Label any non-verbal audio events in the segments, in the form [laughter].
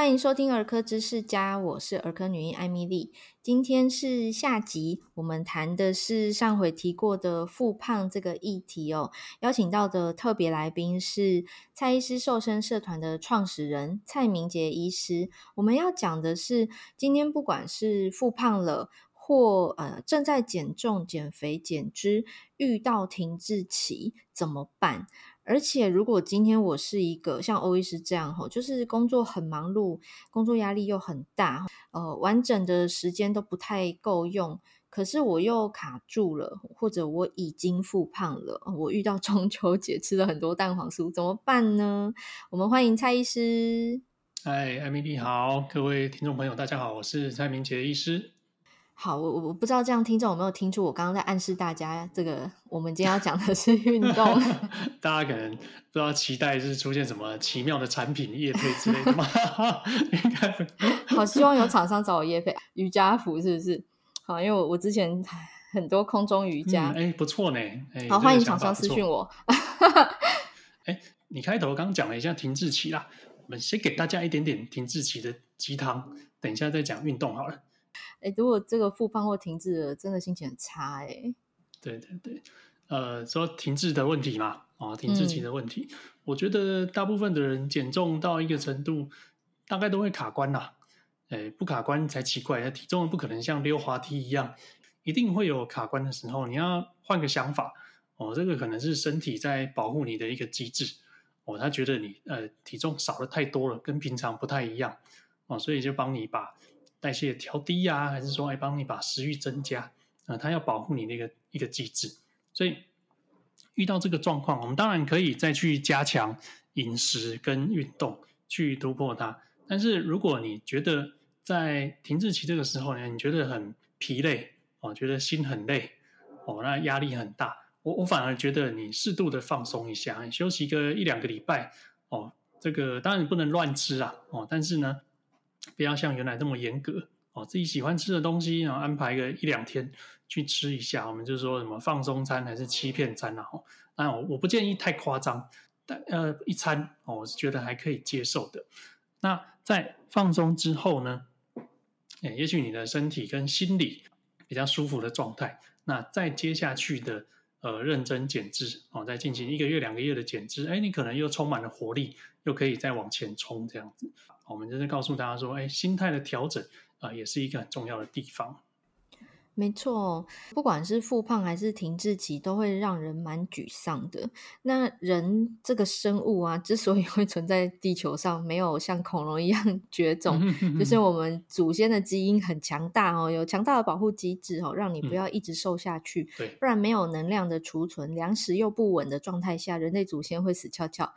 欢迎收听儿科知识家，我是儿科女医艾米莉。今天是下集，我们谈的是上回提过的复胖这个议题哦。邀请到的特别来宾是蔡医师瘦身社团的创始人蔡明杰医师。我们要讲的是，今天不管是复胖了，或呃正在减重、减肥、减脂，遇到停滞期怎么办？而且，如果今天我是一个像欧医师这样，就是工作很忙碌，工作压力又很大，呃，完整的时间都不太够用，可是我又卡住了，或者我已经复胖了，我遇到 [laughs] 中秋节吃了很多蛋黄酥，怎么办呢？我们欢迎蔡医师。嗨，艾米丽好，各位听众朋友，大家好，我是蔡明杰医师。好，我我不知道这样听众有没有听出我刚刚在暗示大家，这个我们今天要讲的是 [laughs] 运动。大家可能不知道期待是出现什么奇妙的产品业配之类的吗？[laughs] 应该 [laughs] 好，希望有厂商找我业配瑜伽服是不是？好，因为我我之前很多空中瑜伽，哎、嗯欸，不错呢。欸、好，欢迎厂商私讯我。哎、欸，你开头刚讲了一下停滞期啦，我们先给大家一点点停滞期的鸡汤，等一下再讲运动好了。哎，如果这个复胖或停滞了，真的心情很差哎。对对对，呃，说停滞的问题嘛，啊，停滞期的问题，嗯，我觉得大部分的人减重到一个程度，大概都会卡关啦。哎，不卡关才奇怪，体重不可能像溜滑梯一样，一定会有卡关的时候。你要换个想法哦，这个可能是身体在保护你的一个机制哦，他觉得你呃体重少了太多了，跟平常不太一样哦，所以就帮你把。代谢调低呀、啊，还是说哎，帮你把食欲增加啊、呃？它要保护你那个一个机制，所以遇到这个状况，我们当然可以再去加强饮食跟运动去突破它。但是如果你觉得在停滞期这个时候呢，你觉得很疲累哦，觉得心很累哦，那压力很大，我我反而觉得你适度的放松一下，休息个一两个礼拜哦，这个当然你不能乱吃啊哦，但是呢。不要像原来那么严格哦，自己喜欢吃的东西，然后安排个一两天去吃一下。我们就说什么放松餐还是欺骗餐啊？哦，那我我不建议太夸张，但呃一餐哦，我是觉得还可以接受的。那在放松之后呢，诶，也许你的身体跟心理比较舒服的状态，那再接下去的呃认真减脂哦，再进行一个月两个月的减脂，诶，你可能又充满了活力，又可以再往前冲这样子。我们就是告诉大家说，哎，心态的调整啊，也是一个很重要的地方。没错，不管是复胖还是停滞期，都会让人蛮沮丧的。那人这个生物啊，之所以会存在地球上，没有像恐龙一样 [laughs] 绝种，就是我们祖先的基因很强大哦，有强大的保护机制哦，让你不要一直瘦下去。对，不然没有能量的储存，粮食又不稳的状态下，人类祖先会死翘翘。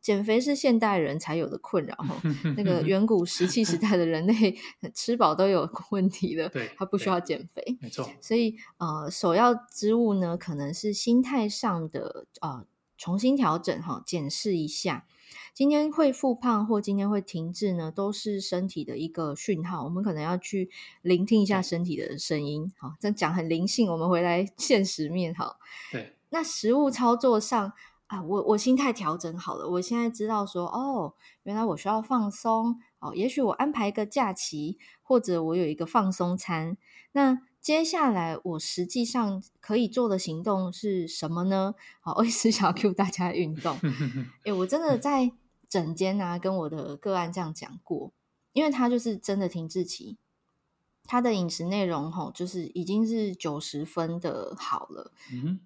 减肥是现代人才有的困扰哦。[laughs] 那个远古石器时代的人类 [laughs] 吃饱都有问题了，对，他不需要减肥。没错，所以呃，首要之务呢，可能是心态上的呃重新调整哈，检视一下，今天会复胖或今天会停滞呢，都是身体的一个讯号，我们可能要去聆听一下身体的声音。好，这样讲很灵性，我们回来现实面哈。对，那食物操作上啊，我我心态调整好了，我现在知道说，哦，原来我需要放松哦，也许我安排一个假期，或者我有一个放松餐，那。接下来我实际上可以做的行动是什么呢？好，我一直想要 cue 大家运动。诶，我真的在整间啊，跟我的个案这样讲过，因为他就是真的停滞期，他的饮食内容吼，就是已经是九十分的好了，嗯，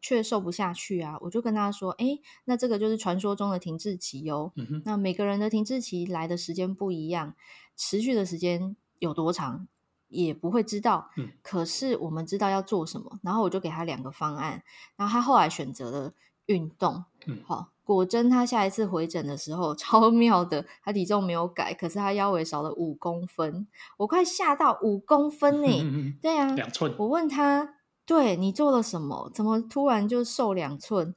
却瘦不下去啊。我就跟他说，诶，那这个就是传说中的停滞期哟。嗯，那每个人的停滞期来的时间不一样，持续的时间有多长？也不会知道，嗯，可是我们知道要做什么，然后我就给他两个方案，然后他后来选择了运动，嗯，好，果真他下一次回诊的时候 [laughs] 超妙的，他体重没有改，可是他腰围少了五公分，我快吓到五公分呢，嗯嗯，对啊，两寸，我问他，对，你做了什么？怎么突然就瘦两寸？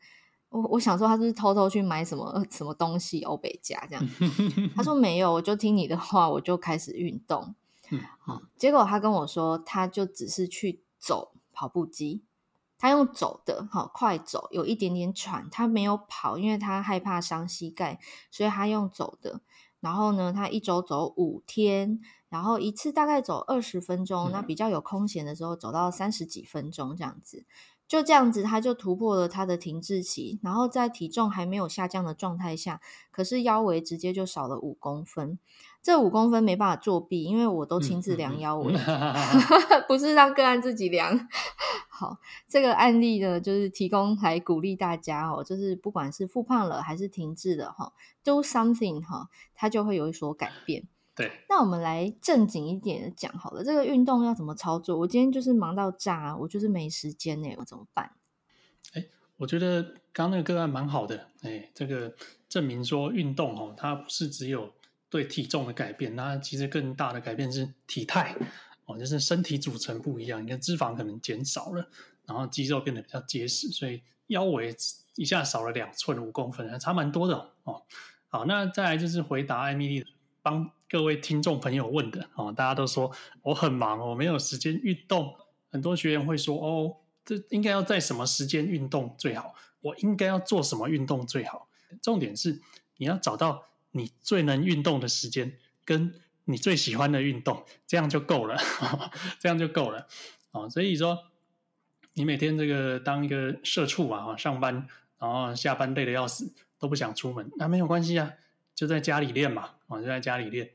我我想说他是不是偷偷去买什么什么东西欧北家这样，[laughs] 他说没有，我就听你的话，我就开始运动。嗯，好，结果他跟我说，他就只是去走跑步机，他用走的，好快走，有一点点喘，他没有跑，因为他害怕伤膝盖，所以他用走的。然后呢，他一周走五天，然后一次大概走二十分钟，那比较有空闲的时候走到三十几分钟这样子。就这样子，他就突破了他的停滞期，然后在体重还没有下降的状态下，可是腰围直接就少了五公分。这五公分没办法作弊，因为我都亲自量腰围，嗯、[laughs] [laughs] 不是让个案自己量。好，这个案例呢，就是提供来鼓励大家哦，就是不管是复胖了还是停滞了哈，do something 哈，它就会有所改变。[laughs] 对，那我们来正经一点的讲好了，这个运动要怎么操作？我今天就是忙到炸，我就是没时间呢，我怎么办？哎，我觉得刚刚那个个案蛮好的，哎，这个证明说运动哦，它不是只有对体重的改变，那其实更大的改变是体态哦，就是身体组成不一样，你看脂肪可能减少了，然后肌肉变得比较结实，所以腰围一下少了两寸五公分，还差蛮多的哦。好，那再来就是回答艾米丽帮。各位听众朋友问的哦，大家都说我很忙，我没有时间运动。很多学员会说：“哦，这应该要在什么时间运动最好？我应该要做什么运动最好？”重点是你要找到你最能运动的时间，跟你最喜欢的运动，这样就够了，[laughs] 这样就够了哦。所以说，你每天这个当一个社畜啊，上班然后下班累得要死，都不想出门，那没有关系啊。就在家里练嘛，哦，就在家里练，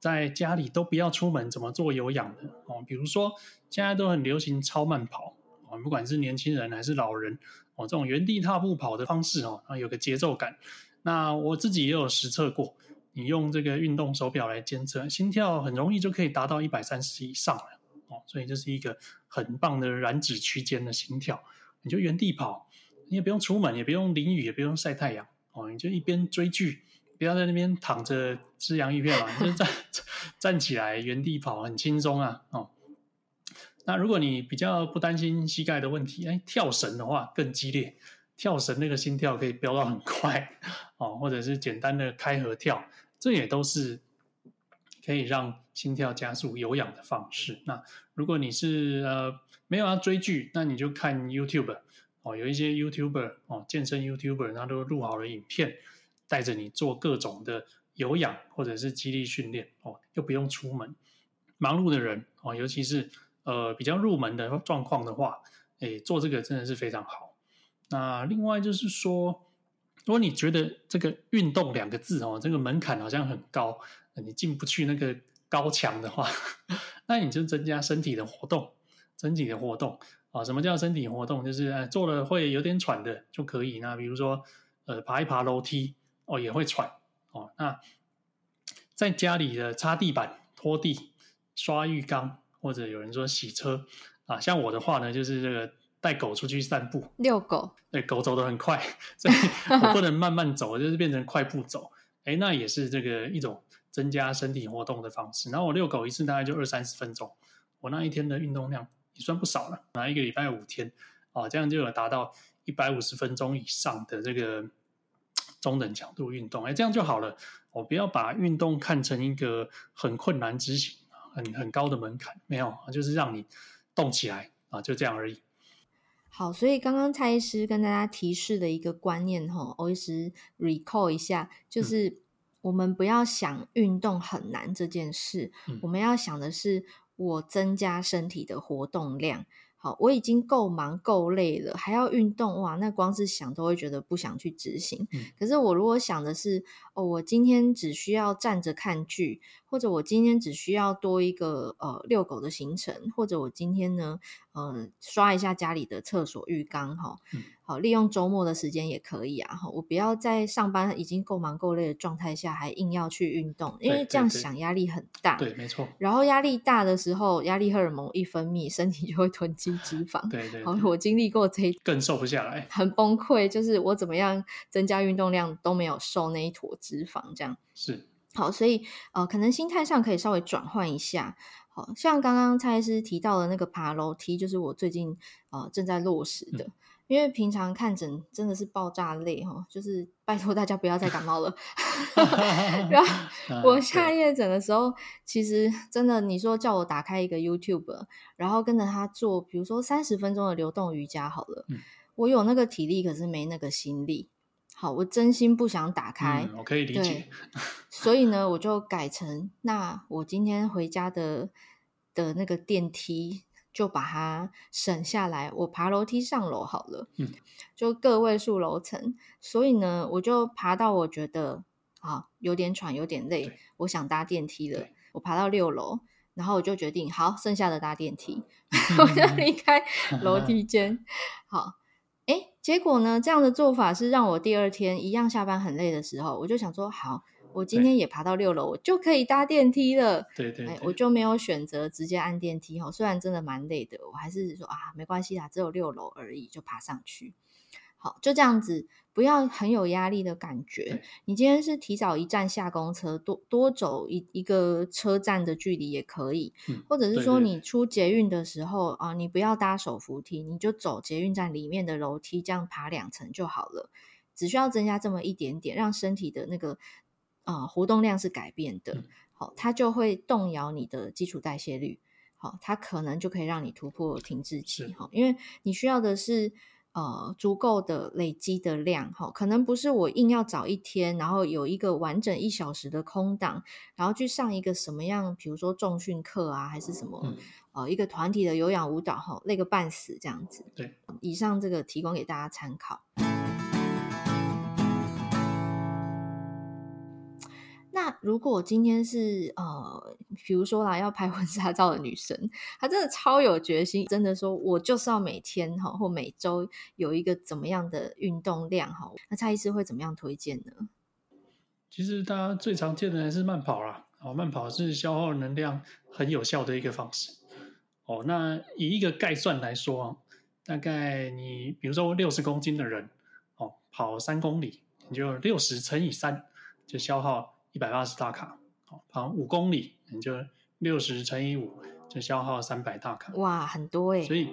在家里都不要出门，怎么做有氧的哦？比如说现在都很流行超慢跑哦，不管是年轻人还是老人哦，这种原地踏步跑的方式哦，啊有个节奏感。那我自己也有实测过，你用这个运动手表来监测心跳，很容易就可以达到一百三十以上了哦，所以这是一个很棒的燃脂区间的心跳。你就原地跑，你也不用出门，也不用淋雨，也不用晒太阳哦，你就一边追剧。不要在那边躺着吃洋芋片嘛，就站 [laughs] 站起来原地跑，很轻松啊。哦，那如果你比较不担心膝盖的问题，哎，跳绳的话更激烈，跳绳那个心跳可以飙到很快哦，或者是简单的开合跳，这也都是可以让心跳加速有氧的方式。那如果你是呃没有要追剧，那你就看 YouTube 哦，有一些 YouTuber 哦，健身 YouTuber，他都录好了影片。带着你做各种的有氧或者是肌力训练哦，又不用出门。忙碌的人哦，尤其是呃比较入门的状况的话，诶，做这个真的是非常好。那另外就是说，如果你觉得这个运动两个字哦，这个门槛好像很高，你进不去那个高墙的话，[laughs] 那你就增加身体的活动，身体的活动啊。什么叫身体活动？就是呃做了会有点喘的就可以。那比如说呃爬一爬楼梯。哦，也会喘哦。那在家里的擦地板、拖地、刷浴缸，或者有人说洗车啊，像我的话呢，就是这个带狗出去散步，遛狗。对，狗走得很快，所以我不能慢慢走，[laughs] 就是变成快步走。哎，那也是这个一种增加身体活动的方式。然后我遛狗一次大概就二三十分钟，我那一天的运动量也算不少了。那一个礼拜五天啊，这样就有达到一百五十分钟以上的这个。中等强度运动，哎，这样就好了。我不要把运动看成一个很困难执行、很很高的门槛，没有，就是让你动起来啊，就这样而已。好，所以刚刚蔡医师跟大家提示的一个观念，哈，我一直 recall 一下，就是我们不要想运动很难这件事，嗯、我们要想的是我增加身体的活动量。好，我已经够忙够累了，还要运动哇？那光是想都会觉得不想去执行。嗯、可是我如果想的是，哦，我今天只需要站着看剧，或者我今天只需要多一个呃遛狗的行程，或者我今天呢，嗯、呃，刷一下家里的厕所浴缸，哈。嗯好，利用周末的时间也可以啊！我不要在上班已经够忙够累的状态下，还硬要去运动，因为这样想压力很大。对，没错。然后压力大的时候，压力荷尔蒙一分泌，身体就会囤积脂肪。对，对对。好，我经历过这一更瘦不下来，很崩溃。就是我怎么样增加运动量都没有瘦那一坨脂肪，这样是。好，所以呃，可能心态上可以稍微转换一下。好像刚刚蔡医师提到的那个爬楼梯，就是我最近呃正在落实的。嗯因为平常看诊真的是爆炸累哈，就是拜托大家不要再感冒了。[laughs] [laughs] 然后 [laughs] 我下夜诊的时候，其实真的你说叫我打开一个 YouTube，然后跟着他做，比如说三十分钟的流动瑜伽好了，我有那个体力，可是没那个心力。好，我真心不想打开，嗯、我可以理解。所以呢，我就改成那我今天回家的的那个电梯，就把它省下来，我爬楼梯上楼好了。嗯，就个位数楼层，所以呢，我就爬到我觉得啊有点喘，有点累，我想搭电梯了。我爬到六楼，然后我就决定好，剩下的搭电梯，[laughs] 我就离开楼梯间。好。结果呢？这样的做法是让我第二天一样下班很累的时候，我就想说，好，我今天也爬到六楼，我就可以搭电梯了。对对，对，我就没有选择直接按电梯哈。虽然真的蛮累的，我还是说啊，没关系啦，只有六楼而已，就爬上去。好，就这样子，不要很有压力的感觉。你今天是提早一站下公车，多多走一一个车站的距离也可以，嗯、或者是说你出捷运的时候啊，你不要搭手扶梯，你就走捷运站里面的楼梯，这样爬两层就好了。只需要增加这么一点点，让身体的那个啊活动量是改变的，好、嗯，它就会动摇你的基础代谢率，好，它可能就可以让你突破停滞期，好，因为你需要的是。呃，足够的累积的量，哈，可能不是我硬要找一天，然后有一个完整一小时的空档，然后去上一个什么样，比如说重训课啊，还是什么，嗯、呃，一个团体的有氧舞蹈，哈，累个半死这样子。对，以上这个提供给大家参考。那如果今天是呃，比如说啦，要拍婚纱照的女生，她真的超有决心，真的说我就是要每天哈或每周有一个怎么样的运动量哈，那蔡医师会怎么样推荐呢？其实大家最常见的还是慢跑啦，哦，慢跑是消耗能量很有效的一个方式。哦，那以一个概算来说，大概你比如说六十公斤的人，哦，跑三公里，你就六十乘以三，就消耗。一百八十大卡，好，跑五公里，你就六十乘以五，就消耗三百大卡。哇，很多诶。所以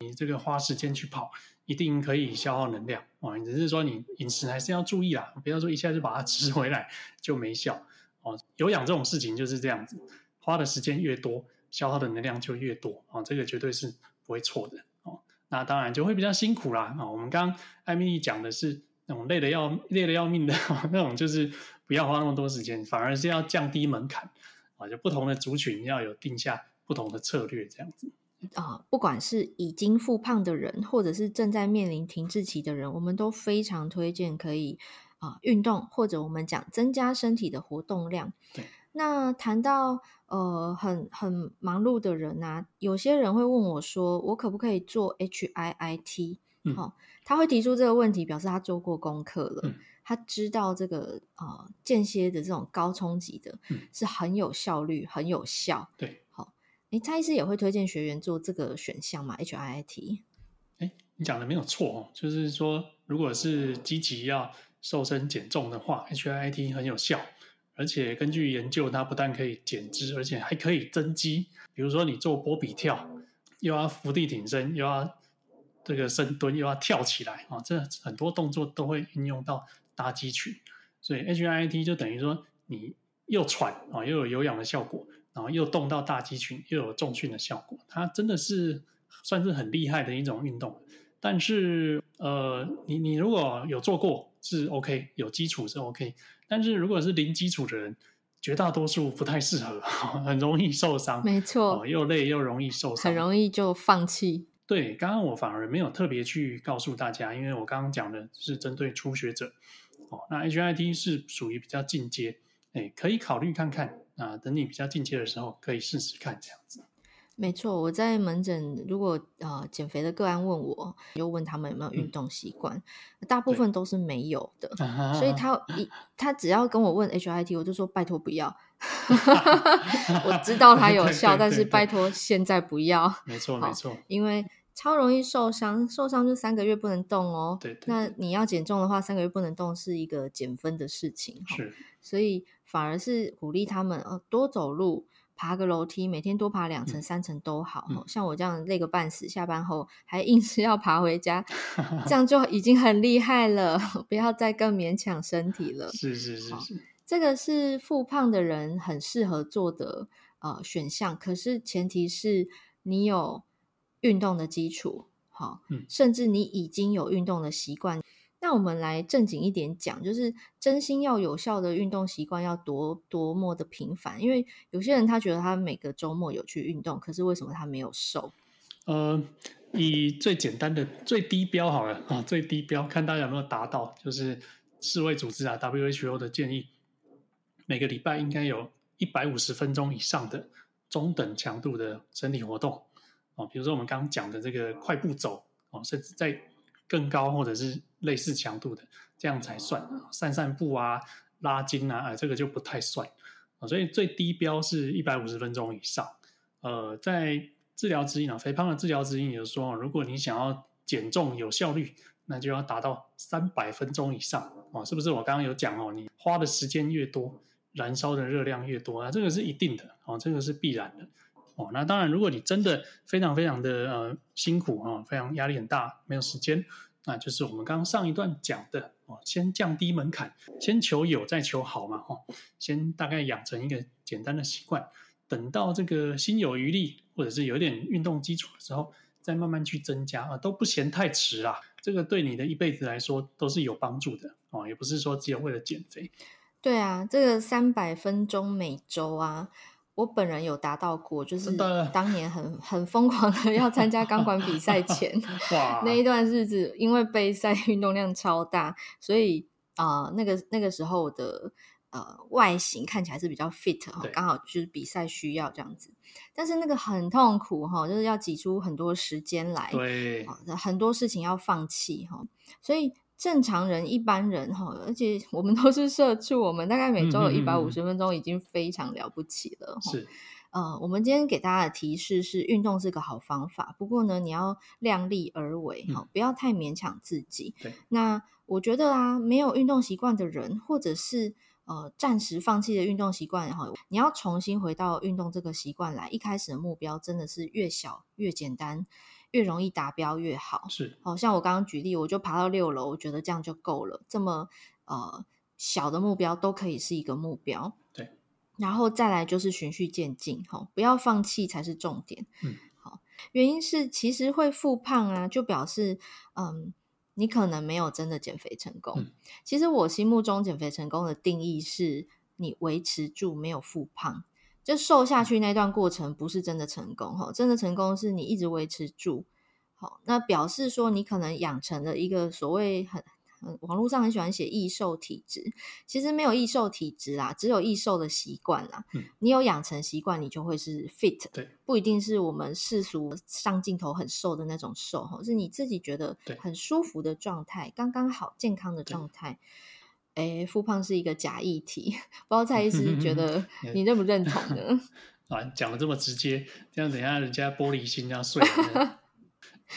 你这个花时间去跑，一定可以消耗能量。哦，只是说你饮食还是要注意啦，不要说一下就把它 [laughs] 吃回来就没效。哦，有氧这种事情就是这样子，花的时间越多，消耗的能量就越多。哦，这个绝对是不会错的。哦，那当然就会比较辛苦啦。啊，我们刚刚艾米丽讲的是那种累的要累的要命的 [laughs] 那种，就是。不要花那么多时间，反而是要降低门槛啊！就不同的族群要有定下不同的策略，这样子啊。不管是已经复胖的人，或者是正在面临停滞期的人，我们都非常推荐可以啊运动，或者我们讲增加身体的活动量。对。那谈到呃很很忙碌的人啊，有些人会问我说：“我可不可以做 HIIT？” 好、嗯，他会提出这个问题，表示他做过功课了。嗯他知道这个呃间歇的这种高冲击的，是很有效率、嗯、很有效。对，好，诶，蔡医师也会推荐学员做这个选项嘛？HIIT。诶，你讲的没有错哦，就是说，如果是积极要瘦身减重的话，HIIT 很有效，而且根据研究，它不但可以减脂，而且还可以增肌。比如说，你做波比跳，又要伏地挺身，又要这个深蹲，又要跳起来啊，这很多动作都会运用到。大肌群，所以 HIIT 就等于说你又喘啊，又有有氧的效果，然后又动到大肌群，又有重训的效果，它真的是算是很厉害的一种运动。但是呃，你你如果有做过是 OK，有基础是 OK，但是如果是零基础的人，绝大多数不太适合，[laughs] 很容易受伤。没错，又累又容易受伤，很容易就放弃。对，刚刚我反而没有特别去告诉大家，因为我刚刚讲的是针对初学者。哦，那 HIIT 是属于比较进阶，哎，可以考虑看看啊。等你比较进阶的时候，可以试试看这样子。没错，我在门诊，如果呃减肥的个案问我，又问他们有没有运动习惯，嗯、大部分都是没有的。所以他一他只要跟我问 HIIT，我就说拜托不要。[laughs] 我知道它有效，但是拜托现在不要。没错没错，因为。超容易受伤，受伤就三个月不能动哦。对，对，对，那你要减重的话，三个月不能动是一个减分的事情。是，所以反而是鼓励他们哦，多走路，爬个楼梯，每天多爬两层、嗯、三层都好、嗯。像我这样累个半死，下班后还硬是要爬回家，[laughs] 这样就已经很厉害了。不要再更勉强身体了。是是是是，这个是复胖的人很适合做的呃选项，可是前提是你有。运动的基础，好，甚至你已经有运动的习惯，那我们来正经一点讲，就是真心要有效的运动习惯要多多么的频繁，因为有些人他觉得他每个周末有去运动，可是为什么他没有瘦？呃，以最简单的最低标好了啊，最低标看大家有没有达到，就是世卫组织啊 WHO 的建议，每个礼拜应该有一百五十分钟以上的中等强度的身体活动哦，比如说我们刚刚讲的这个快步走哦，甚至在更高或者是类似强度的，这样才算。散散步啊、拉筋啊，这个就不太算。所以最低标是一百五十分钟以上。呃，在治疗指引啊，肥胖的治疗指引也就是说，如果你想要减重有效率，那就要达到三百分钟以上。哦，是不是？我刚刚有讲哦，你花的时间越多，燃烧的热量越多啊，这个是一定的哦，这个是必然的。哦，那当然，如果你真的非常非常的呃辛苦啊、非常压力很大，没有时间，那就是我们刚刚上一段讲的哦，先降低门槛，先求有再求好嘛，哦，先大概养成一个简单的习惯，等到这个心有余力，或者是有点运动基础的时候，再慢慢去增加啊，都不嫌太迟啦。这个对你的一辈子来说都是有帮助的哦，也不是说只有为了减肥。对啊，这个三百分钟每周啊。我本人有达到过，就是当年很很疯狂的 [laughs] 要参加钢管比赛前 [laughs] 那一段日子，因为备赛运动量超大，所以啊、呃，那个那个时候的呃外形看起来是比较 fit 哈，刚好就是比赛需要这样子。但是那个很痛苦哈，就是要挤出很多时间来，对，很多事情要放弃哈，所以。正常人、一般人哈，而且我们都是社畜，我们大概每周有一百五十分钟，已经非常了不起了。是，呃，我们今天给大家的提示是，运动是个好方法，不过呢，你要量力而为哈，不要太勉强自己。对，那我觉得啊，没有运动习惯的人，或者是呃暂时放弃的运动习惯哈，你要重新回到运动这个习惯来，一开始的目标真的是越小越简单。越容易达标越好，是。好像我刚刚举例，我就爬到六楼，我觉得这样就够了。这么呃小的目标都可以是一个目标，对。然后再来就是循序渐进，哈，不要放弃才是重点。嗯，好。原因是其实会复胖啊，就表示嗯，你可能没有真的减肥成功。嗯。其实我心目中减肥成功的定义是你维持住没有复胖。就瘦下去那段过程不是真的成功哈，真的成功是你一直维持住，好，那表示说你可能养成了一个所谓很很网络上很喜欢写易瘦体质，其实没有易瘦体质啦，只有易瘦的习惯啦。嗯，你有养成习惯，你就会是 fit，对，不一定是我们世俗上镜头很瘦的那种瘦哈，是你自己觉得很舒服的状态，刚刚好健康的状态。哎，复胖是一个假议题，不知道蔡医师觉得 [laughs] 你认不认同呢？[laughs] 啊，讲的这么直接，这样等一下人家玻璃心要碎了。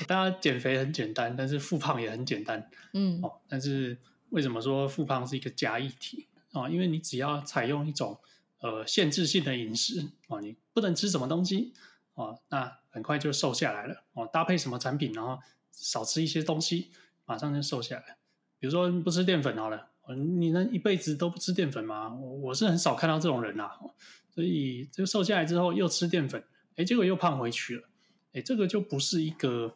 大家 [laughs] 减肥很简单，但是复胖也很简单。嗯，哦，但是为什么说复胖是一个假议题啊？因为你只要采用一种呃限制性的饮食啊，你不能吃什么东西啊，那很快就瘦下来了。哦，搭配什么产品，然后少吃一些东西，马上就瘦下来。比如说不吃淀粉好了。你能一辈子都不吃淀粉吗？我我是很少看到这种人呐、啊，所以就瘦下来之后又吃淀粉，哎，结果又胖回去了，哎，这个就不是一个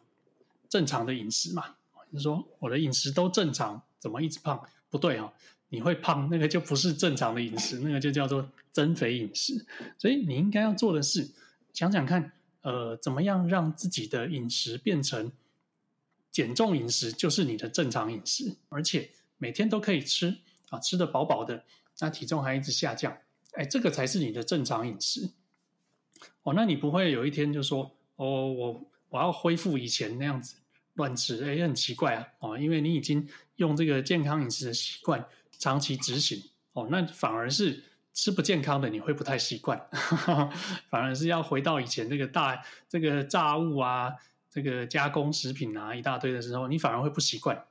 正常的饮食嘛。你说我的饮食都正常，怎么一直胖？不对哦，你会胖，那个就不是正常的饮食，那个就叫做增肥饮食。所以你应该要做的是，想想看，呃，怎么样让自己的饮食变成减重饮食，就是你的正常饮食，而且。每天都可以吃啊，吃得饱饱的，那体重还一直下降，哎，这个才是你的正常饮食。哦，那你不会有一天就说，哦，我我要恢复以前那样子乱吃，哎，很奇怪啊，哦，因为你已经用这个健康饮食的习惯长期执行，哦，那反而是吃不健康的你会不太习惯，[laughs] 反而是要回到以前这个大这个炸物啊，这个加工食品啊一大堆的时候，你反而会不习惯。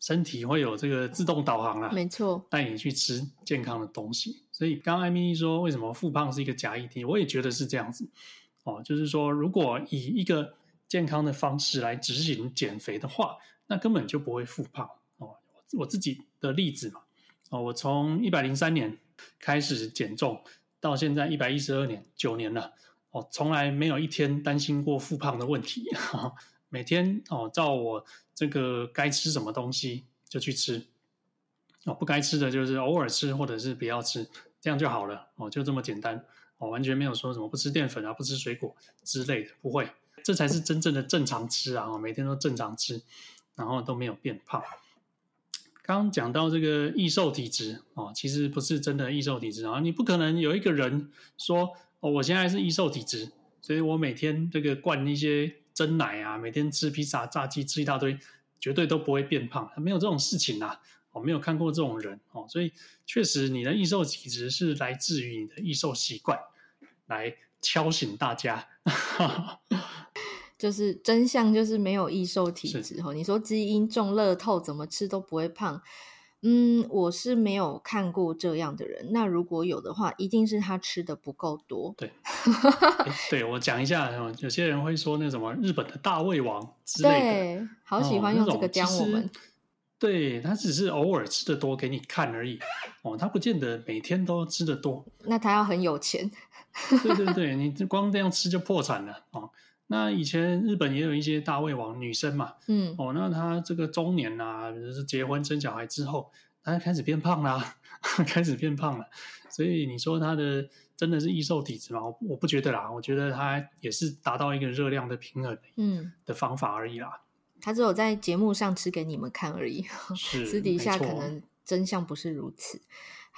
身体会有这个自动导航啦，没错，带你去吃健康的东西。所以刚刚艾米丽说，为什么复胖是一个假议题？我也觉得是这样子哦，就是说，如果以一个健康的方式来执行减肥的话，那根本就不会复胖哦。我自己的例子嘛，哦，我从一百零三年开始减重，到现在一百一十二年，九年了，哦，从来没有一天担心过复胖的问题。每天哦，照我这个该吃什么东西就去吃。哦，不该吃的就是偶尔吃，或者是不要吃，这样就好了哦，就这么简单。哦，完全没有说什么不吃淀粉啊，不吃水果之类的，不会，这才是真正的正常吃啊，哦每天都正常吃，然后都没有变胖。刚讲到这个易瘦体质哦，其实不是真的易瘦体质啊，你不可能有一个人说哦，我现在是易瘦体质，所以我每天这个灌一些珍奶啊，每天吃披萨、炸鸡，吃一大堆，绝对都不会变胖，没有这种事情啊，我没有看过这种人哦，所以确实你的易瘦体质是来自于你的易瘦习惯，来敲醒大家。[laughs] 就是真相，就是没有易瘦体质哈。你说基因中乐透，怎么吃都不会胖。嗯，我是没有看过这样的人。那如果有的话，一定是他吃的不够多。对，对我讲一下，有些人会说那什么日本的大胃王之类的，对，好喜欢用这个讲我们。哦、对，他只是偶尔吃的多给你看而已哦，他不见得每天都吃的多。那他要很有钱。对对对，你光这样吃就破产了哦。那以前日本也有一些大胃王女生嘛，嗯，哦，那她这个中年啊，就是结婚生小孩之后，她开始变胖啦，[laughs] 开始变胖了。所以你说她的真的是易瘦体质吗？我我不觉得啦，我觉得她也是达到一个热量的平衡，嗯，的方法而已啦。她只有在节目上吃给你们看而已，是私底下可能真相不是如此。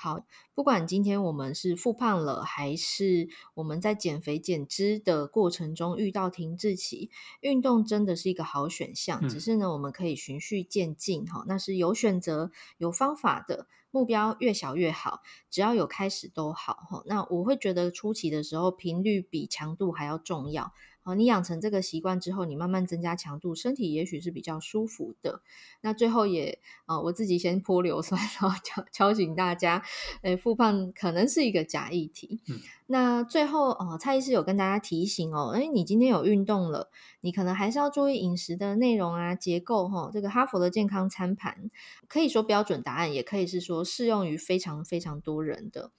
好，不管今天我们是复胖了，还是我们在减肥减脂的过程中遇到停滞期，运动真的是一个好选项。嗯、只是呢，我们可以循序渐进，哈，那是有选择、有方法的，目标越小越好，只要有开始都好，哈。那我会觉得初期的时候，频率比强度还要重要。你养成这个习惯之后，你慢慢增加强度，身体也许是比较舒服的。那最后也啊，我自己先泼硫酸，然后敲敲醒大家，诶，复胖可能是一个假议题。嗯、那最后哦，蔡医师有跟大家提醒哦，诶，你今天有运动了，你可能还是要注意饮食的内容啊、结构哈、哦。这个哈佛的健康餐盘可以说标准答案，也可以是说适用于非常非常多人的。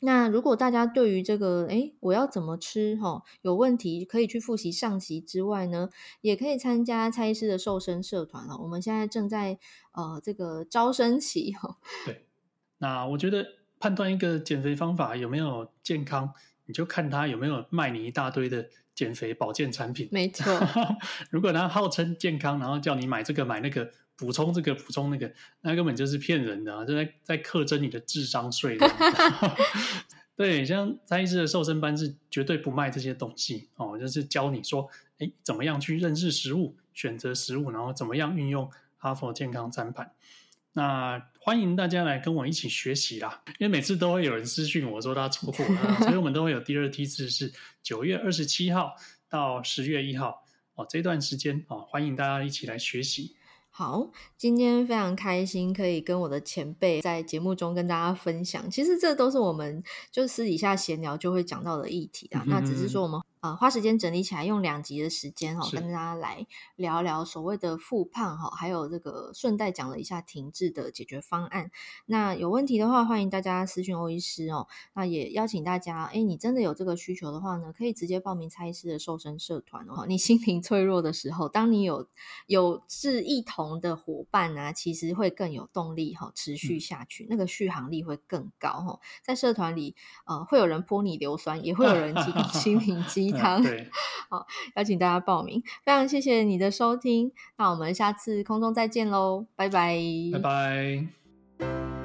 那如果大家对于这个，诶，我要怎么吃哈，有问题，可以去复习上集之外呢，也可以参加蔡医师的瘦身社团哦。我们现在正在呃这个招生期哈。[laughs] 对，那我觉得判断一个减肥方法有没有健康，你就看他有没有卖你一大堆的减肥保健产品。没错，[laughs] 如果他号称健康，然后叫你买这个买那个。补充这个，补充那个，那根本就是骗人的啊！就在在课征你的智商税。[laughs] 对，像蔡医师的瘦身班是绝对不卖这些东西哦，就是教你说，哎，怎么样去认识食物、选择食物，然后怎么样运用哈佛健康餐盘。那欢迎大家来跟我一起学习啦！因为每次都会有人私讯我说他错过了，[laughs] 所以我们都会有第二梯次，是九月二十七号到十月一号哦，这段时间哦，欢迎大家一起来学习。好，今天非常开心可以跟我的前辈在节目中跟大家分享。其实这都是我们就私底下闲聊就会讲到的议题啊。嗯、那只是说我们。呃，花时间整理起来，用两集的时间哈，是跟大家来聊聊所谓的复胖哈，还有这个顺带讲了一下停滞的解决方案。那有问题的话，欢迎大家私讯欧医师哦。那也邀请大家，哎，你真的有这个需求的话呢，可以直接报名蔡医师的瘦身社团哦。你心灵脆弱的时候，当你有有志一同的伙伴啊，其实会更有动力哈，持续下去，嗯、那个续航力会更高哈。在社团里，呃，会有人泼你硫酸，也会有人提供心灵鸡 [laughs] 好，邀请大家报名，非常谢谢你的收听，那我们下次空中再见喽，拜拜，拜拜。